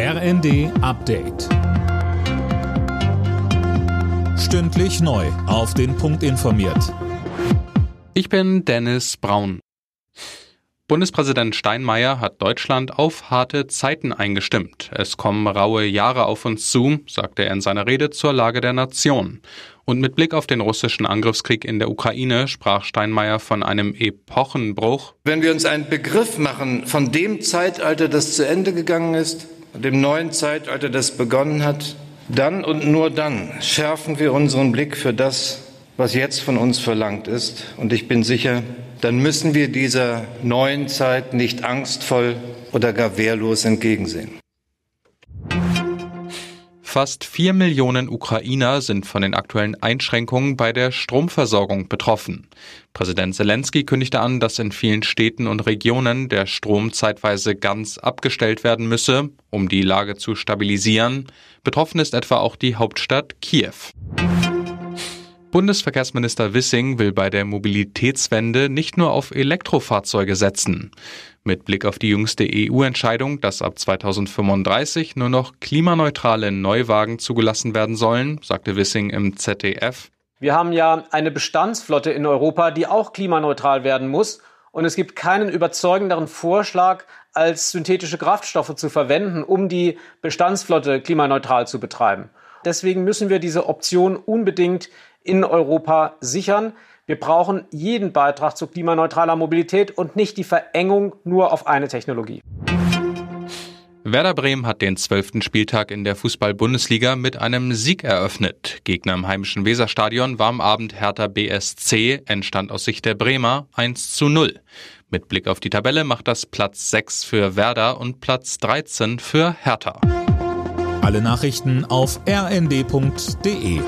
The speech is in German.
RND Update. Stündlich neu. Auf den Punkt informiert. Ich bin Dennis Braun. Bundespräsident Steinmeier hat Deutschland auf harte Zeiten eingestimmt. Es kommen raue Jahre auf uns zu, sagte er in seiner Rede zur Lage der Nation. Und mit Blick auf den russischen Angriffskrieg in der Ukraine sprach Steinmeier von einem Epochenbruch. Wenn wir uns einen Begriff machen von dem Zeitalter, das zu Ende gegangen ist, dem neuen Zeitalter, das begonnen hat, dann und nur dann schärfen wir unseren Blick für das, was jetzt von uns verlangt ist. Und ich bin sicher, dann müssen wir dieser neuen Zeit nicht angstvoll oder gar wehrlos entgegensehen. Fast vier Millionen Ukrainer sind von den aktuellen Einschränkungen bei der Stromversorgung betroffen. Präsident Zelensky kündigte an, dass in vielen Städten und Regionen der Strom zeitweise ganz abgestellt werden müsse, um die Lage zu stabilisieren. Betroffen ist etwa auch die Hauptstadt Kiew. Bundesverkehrsminister Wissing will bei der Mobilitätswende nicht nur auf Elektrofahrzeuge setzen. Mit Blick auf die jüngste EU-Entscheidung, dass ab 2035 nur noch klimaneutrale Neuwagen zugelassen werden sollen, sagte Wissing im ZDF. Wir haben ja eine Bestandsflotte in Europa, die auch klimaneutral werden muss. Und es gibt keinen überzeugenderen Vorschlag, als synthetische Kraftstoffe zu verwenden, um die Bestandsflotte klimaneutral zu betreiben. Deswegen müssen wir diese Option unbedingt in Europa sichern. Wir brauchen jeden Beitrag zu klimaneutraler Mobilität und nicht die Verengung nur auf eine Technologie. Werder Bremen hat den zwölften Spieltag in der Fußball-Bundesliga mit einem Sieg eröffnet. Gegner im heimischen Weserstadion war am Abend Hertha BSC, entstand aus Sicht der Bremer 1 zu 0. Mit Blick auf die Tabelle macht das Platz 6 für Werder und Platz 13 für Hertha. Alle Nachrichten auf rnd.de